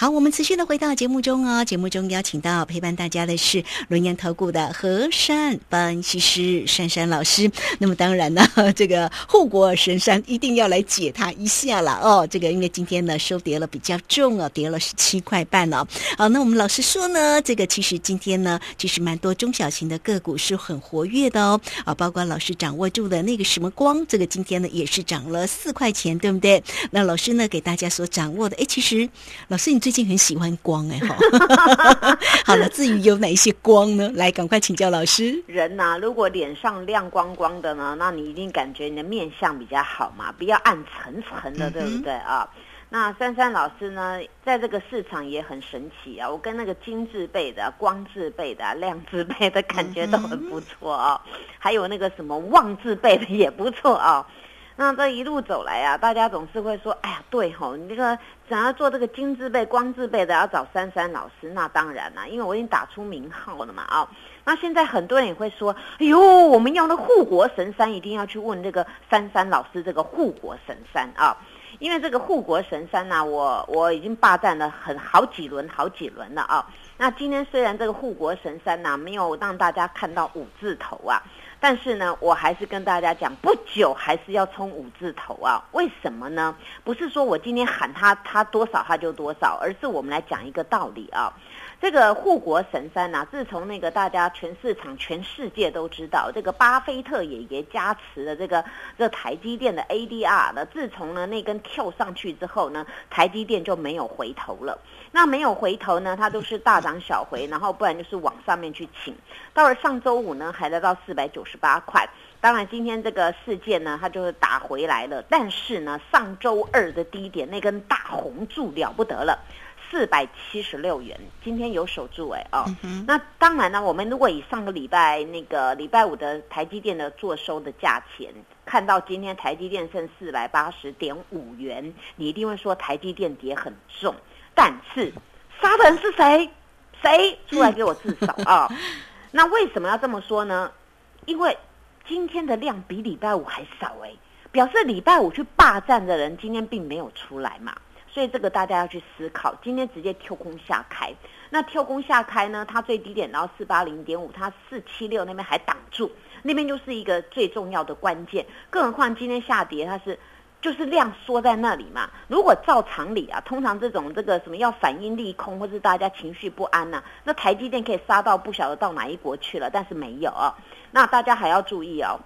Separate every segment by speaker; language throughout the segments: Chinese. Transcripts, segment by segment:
Speaker 1: 好，我们持续的回到节目中哦。节目中邀请到陪伴大家的是轮研投顾的和山分析师珊珊老师。那么当然呢，这个护国神山一定要来解它一下了哦。这个因为今天呢收跌了比较重哦，跌了十七块半哦。好，那我们老师说呢，这个其实今天呢，其实蛮多中小型的个股是很活跃的哦。啊，包括老师掌握住的那个什么光，这个今天呢也是涨了四块钱，对不对？那老师呢给大家所掌握的，哎，其实老师你。近很喜欢光哎哈，好了，至于有哪一些光呢？来，赶快请教老师。
Speaker 2: 人呐，如果脸上亮光光的呢，那你一定感觉你的面相比较好嘛，不要暗沉沉的，对不对啊？那珊珊老师呢，在这个市场也很神奇啊，我跟那个金字辈的、光字辈的、亮字辈的感觉都很不错啊，还有那个什么旺字辈的也不错啊。那这一路走来啊，大家总是会说：“哎呀，对吼，你这个想要做这个金字辈、光字辈的，要找珊珊老师。”那当然啦，因为我已经打出名号了嘛啊。那现在很多人也会说：“哎呦，我们要的护国神山，一定要去问这个珊珊老师这个护国神山啊。”因为这个护国神山呢，我我已经霸占了很好几轮、好几轮了啊。那今天虽然这个护国神山呢，没有让大家看到五字头啊。但是呢，我还是跟大家讲，不久还是要冲五字头啊？为什么呢？不是说我今天喊他，他多少他就多少，而是我们来讲一个道理啊。这个护国神山呐，自从那个大家全市场、全世界都知道，这个巴菲特爷爷加持的这个这台积电的 ADR 呢，自从呢那根跳上去之后呢，台积电就没有回头了。那没有回头呢，它都是大涨小回，然后不然就是往上面去请。到了上周五呢，还来到四百九十八块。当然今天这个事件呢，它就是打回来了。但是呢，上周二的低点那根大红柱了不得了。四百七十六元，今天有守住哎哦，那当然呢，我们如果以上个礼拜那个礼拜五的台积电的做收的价钱，看到今天台积电剩四百八十点五元，你一定会说台积电跌很重。但是杀的人是谁？谁出来给我自首啊？那为什么要这么说呢？因为今天的量比礼拜五还少哎，表示礼拜五去霸占的人今天并没有出来嘛。所以这个大家要去思考，今天直接跳空下开，那跳空下开呢？它最低点到四八零点五，它四七六那边还挡住，那边就是一个最重要的关键。更何况今天下跌，它是就是量缩在那里嘛。如果照常理啊，通常这种这个什么要反应利空，或是大家情绪不安呐，那台积电可以杀到不晓得到哪一国去了，但是没有。那大家还要注意哦，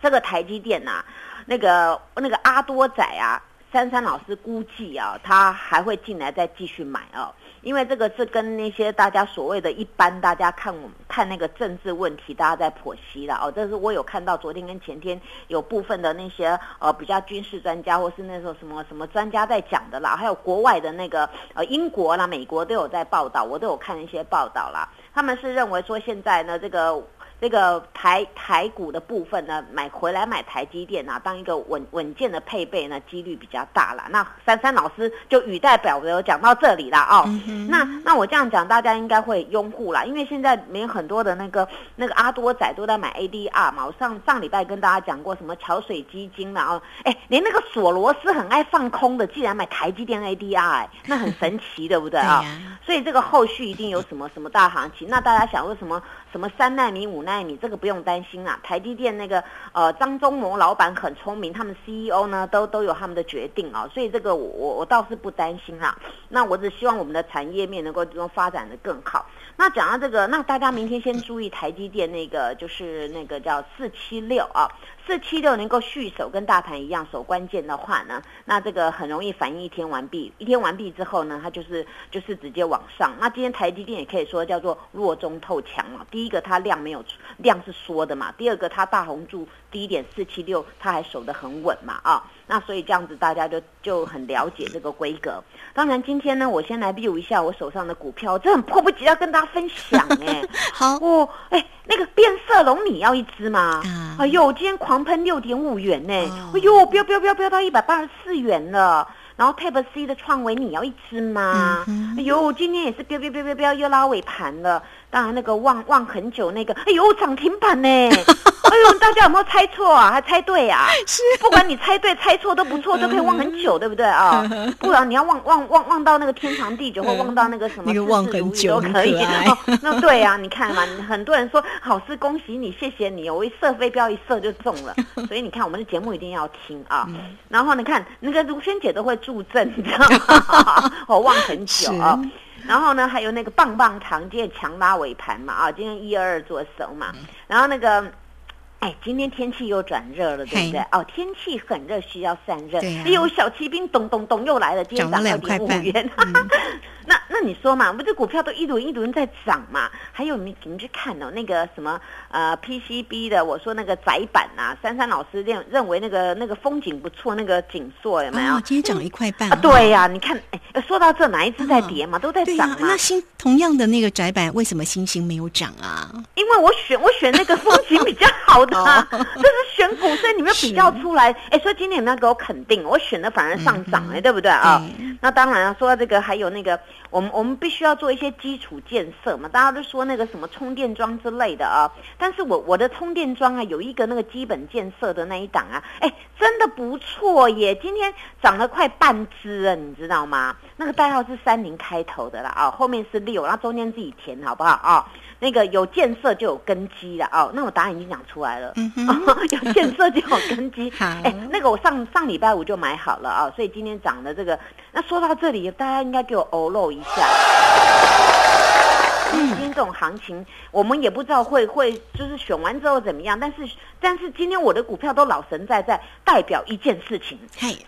Speaker 2: 这个台积电呐，那个那个阿多仔啊。珊珊老师估计啊，他还会进来再继续买哦，因为这个是跟那些大家所谓的一般大家看看那个政治问题，大家在剖析了哦。这是我有看到昨天跟前天有部分的那些呃比较军事专家或是那时候什么什么专家在讲的啦，还有国外的那个呃英国啦、美国都有在报道，我都有看一些报道啦。他们是认为说现在呢这个。这个台台股的部分呢，买回来买台积电啊，当一个稳稳健的配备呢，几率比较大了。那珊珊老师就语带表格讲到这里了哦。那那我这样讲，大家应该会拥护啦，因为现在没很多的那个那个阿多仔都在买 ADR 嘛。我上上礼拜跟大家讲过什么桥水基金啦，哦，哎，连那个索罗斯很爱放空的，竟然买台积电 ADR，哎，那很神奇，对不对 啊？所以这个后续一定有什么什么大行情。那大家想为什么什么三纳米五纳？米这个不用担心啊，台积电那个呃张忠谋老板很聪明，他们 CEO 呢都都有他们的决定啊，所以这个我我倒是不担心啊。那我只希望我们的产业面能够这种发展的更好。那讲到这个，那大家明天先注意台积电那个就是那个叫四七六啊。四七六能够续守跟大盘一样守关键的话呢，那这个很容易反应一天完毕，一天完毕之后呢，它就是就是直接往上。那今天台积电也可以说叫做弱中透强了。第一个它量没有量是缩的嘛，第二个它大红柱低点四七六它还守得很稳嘛啊，那所以这样子大家就就很了解这个规格。当然今天呢，我先来 view 一下我手上的股票，这很迫不及待跟大家分享哎。
Speaker 1: 好
Speaker 2: 哦，哎。那个变色龙你要一只吗？哎呦，今天狂喷六点五元呢！哎呦，飙飙飙飙到一百八十四元了。然后 Type C 的创维你要一只吗？哎呦，今天也是飙飙飙飙飙又拉尾盘了。当然那个望望很久那个，哎呦涨停板呢！哎呦，大家有没有猜错啊？还猜对啊？
Speaker 1: 是，
Speaker 2: 不管你猜对猜错都不错，都可以望很久，对不对啊？不然你要望望望望到那个天长地久，或望到那个什么
Speaker 1: 那个望很久
Speaker 2: 都可以。
Speaker 1: 哦、
Speaker 2: 那对啊，你看嘛，很多人说好事恭喜你，谢谢你，我一射飞镖一射就中了。所以你看我们的节目一定要听啊。然后你看那个如萱姐都会助阵，你知道吗？我望很久啊。然后呢，还有那个棒棒糖，今天强拉尾盘嘛啊，今天一二二做手嘛。然后那个，哎，今天天气又转热了，对不对？哦，天气很热，需要散热。
Speaker 1: 对呀。
Speaker 2: 哎呦，小骑兵咚咚咚又来了，今天涨二点五元。那那你说嘛，我们这股票都一轮一轮在涨嘛。还有你你去看哦，那个什么呃 PCB 的，我说那个窄板呐，珊珊老师认认为那个那个风景不错，那个景硕有没有？
Speaker 1: 今天涨一块半啊。
Speaker 2: 对呀，你看，哎，说到这哪一只在跌嘛？都在涨嘛。
Speaker 1: 那新同样的那个窄板，为什么星星没有涨啊？
Speaker 2: 因为我选我选那个风景比较好的，这是选股，所以你们比较出来。哎，所以今天你们要给我肯定，我选的反而上涨哎，对不对啊？那当然啊说到这个，还有那个。我们我们必须要做一些基础建设嘛，大家都说那个什么充电桩之类的啊，但是我我的充电桩啊有一个那个基本建设的那一档啊，哎，真的不错耶，今天涨了快半只了，你知道吗？那个代号是三零开头的啦啊，后面是六，然后中间自己填好不好啊？那个有建设就有根基了哦，那我答案已经讲出来了，有建设就有根基。哎，那个我上上礼拜五就买好了啊，所以今天涨的这个，那说到这里，大家应该给我欧露一下。今天这种行情，我们也不知道会会就是选完之后怎么样，但是但是今天我的股票都老神在在，代表一件事情。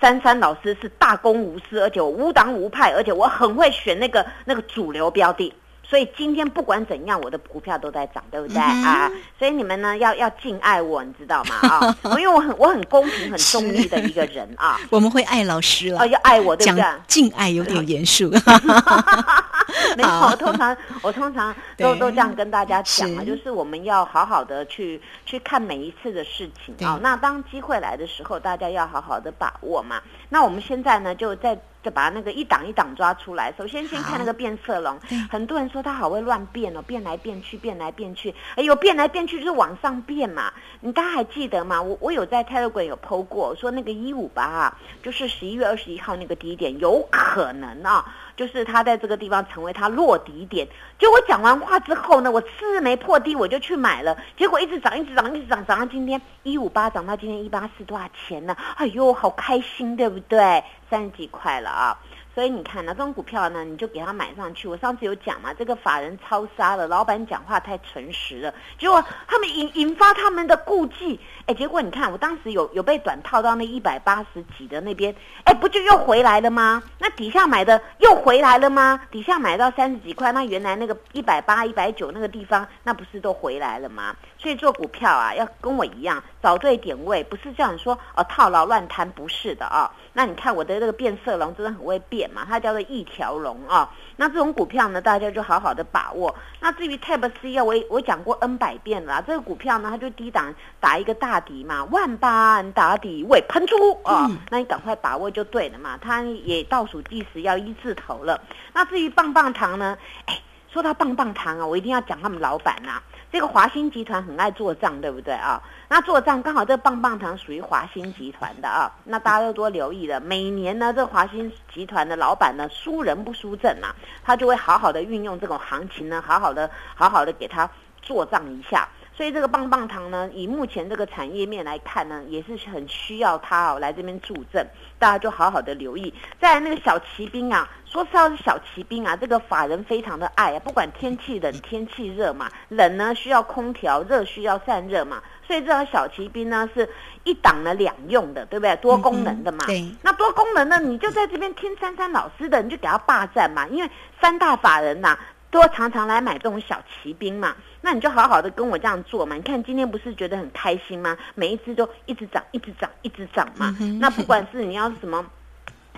Speaker 2: 珊珊老师是大公无私，而且我无党无派，而且我很会选那个那个主流标的。所以今天不管怎样，我的股票都在涨，对不对啊？所以你们呢要要敬爱我，你知道吗？啊，因为我很我很公平、很中立的一个人啊。
Speaker 1: 我们会爱老师了，
Speaker 2: 哦，要爱我，对不对？
Speaker 1: 敬爱有点严肃。
Speaker 2: 没错，我通常我通常都都这样跟大家讲啊，就是我们要好好的去去看每一次的事情啊。那当机会来的时候，大家要好好的把握嘛。那我们现在呢，就在。就把那个一档一档抓出来。首先先看那个变色龙，很多人说它好会乱变哦，变来变去，变来变去。哎呦，变来变去就是往上变嘛。你大家还记得吗？我我有在 Telegram 有 PO 过，说那个一五八啊，就是十一月二十一号那个低点，有可能啊。就是它在这个地方成为它落底点。就我讲完话之后呢，我次日没破低，我就去买了，结果一直涨，一直涨，一直涨，涨到今天一五八，涨到今天一八四，多少钱呢？哎呦，好开心，对不对？三十几块了啊！所以你看呢，这种股票呢，你就给它买上去。我上次有讲嘛，这个法人超杀了，老板讲话太诚实了，结果他们引引发他们的顾忌。哎，结果你看，我当时有有被短套到那一百八十几的那边，哎，不就又回来了吗？那底下买的又回来了吗？底下买到三十几块，那原来那个一百八、一百九那个地方，那不是都回来了吗？所以做股票啊，要跟我一样找对点位，不是这样说哦，套牢乱摊不是的啊。那你看我的这个变色龙真的很会变嘛，它叫做一条龙啊。那这种股票呢，大家就好好的把握。那至于 Tab C 啊，我我讲过 N 百遍了，这个股票呢，它就低档打一个大底嘛，万八打底未喷出啊，那你赶快把握就对了嘛。它也倒数计时要一字头了。那至于棒棒糖呢，哎，说到棒棒糖啊，我一定要讲他们老板呐。这个华兴集团很爱做账，对不对啊？那做账刚好这个棒棒糖属于华兴集团的啊，那大家都多留意了。每年呢，这华兴集团的老板呢，输人不输阵啊，他就会好好的运用这种行情呢，好好的好好的给他做账一下。所以这个棒棒糖呢，以目前这个产业面来看呢，也是很需要它哦来这边助阵，大家就好好的留意。在那个小骑兵啊，说是要是小骑兵啊，这个法人非常的爱啊，不管天气冷天气热嘛，冷呢需要空调，热需要散热嘛，所以这个小骑兵呢是一档呢两用的，对不对？多功能的嘛。
Speaker 1: 对。
Speaker 2: 那多功能呢，你就在这边听珊珊老师的，你就给他霸占嘛，因为三大法人呐。都常常来买这种小骑兵嘛，那你就好好的跟我这样做嘛。你看今天不是觉得很开心吗？每一只都一直涨，一直涨，一直涨嘛。那不管是你要什么。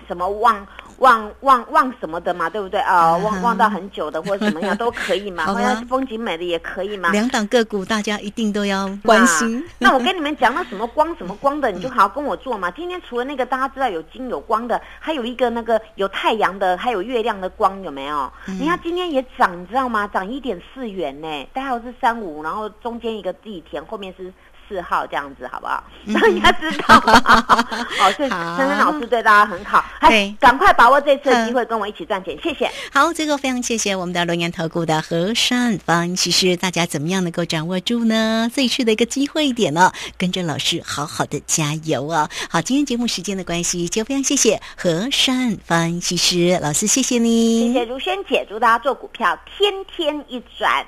Speaker 2: 什么望望望望什么的嘛，对不对啊？望望到很久的或者怎么样都可以嘛，或者风景美的也可以嘛。
Speaker 1: 两档个股大家一定都要关心。
Speaker 2: 那我跟你们讲，那什么光什么光的，你就好好跟我做嘛。今天除了那个大家知道有金有光的，还有一个那个有太阳的，还有月亮的光，有没有？你看今天也涨，你知道吗？涨一点四元呢。代号是三五，然后中间一个地田，后面是。四号这样子，好不好？让人家知道。好，所以珊珊老师对大家很好，
Speaker 1: 哎，
Speaker 2: 赶快把握这次的机会，跟我一起赚钱，谢谢。
Speaker 1: 好，最后非常谢谢我们的龙岩投顾的和善方，其实大家怎么样能够掌握住呢？这一次的一个机会点呢，跟着老师好好的加油哦。好，今天节目时间的关系，就非常谢谢和善分析师老师，谢谢你，
Speaker 2: 谢谢如萱姐，祝大家做股票天天一转。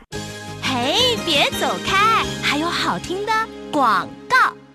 Speaker 3: 嘿，别走开，还有好听的广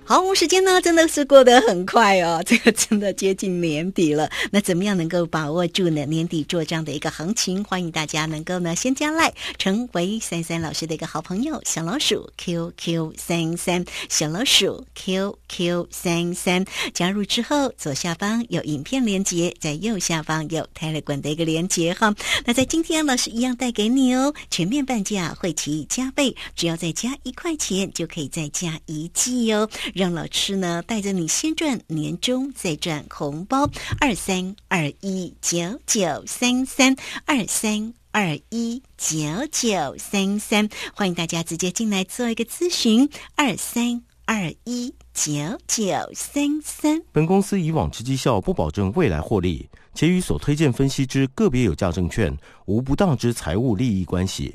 Speaker 1: 好，时间呢真的是过得很快哦，这个真的接近年底了。那怎么样能够把握住呢？年底做这样的一个行情，欢迎大家能够呢先加赖，成为三三老师的一个好朋友，小老鼠 QQ 三三，小老鼠 QQ 三三，加入之后左下方有影片连接，在右下方有泰勒管的一个连接哈。那在今天老师一样带给你哦，全面半价，会期加倍，只要再加一块钱就可以再加一季哦。让老师呢带着你先赚年终，再赚红包。二三二一九九三三二三二一九九三三，欢迎大家直接进来做一个咨询。二三二一九九三三。
Speaker 4: 本公司以往之绩效不保证未来获利，且与所推荐分析之个别有价证券无不当之财务利益关系。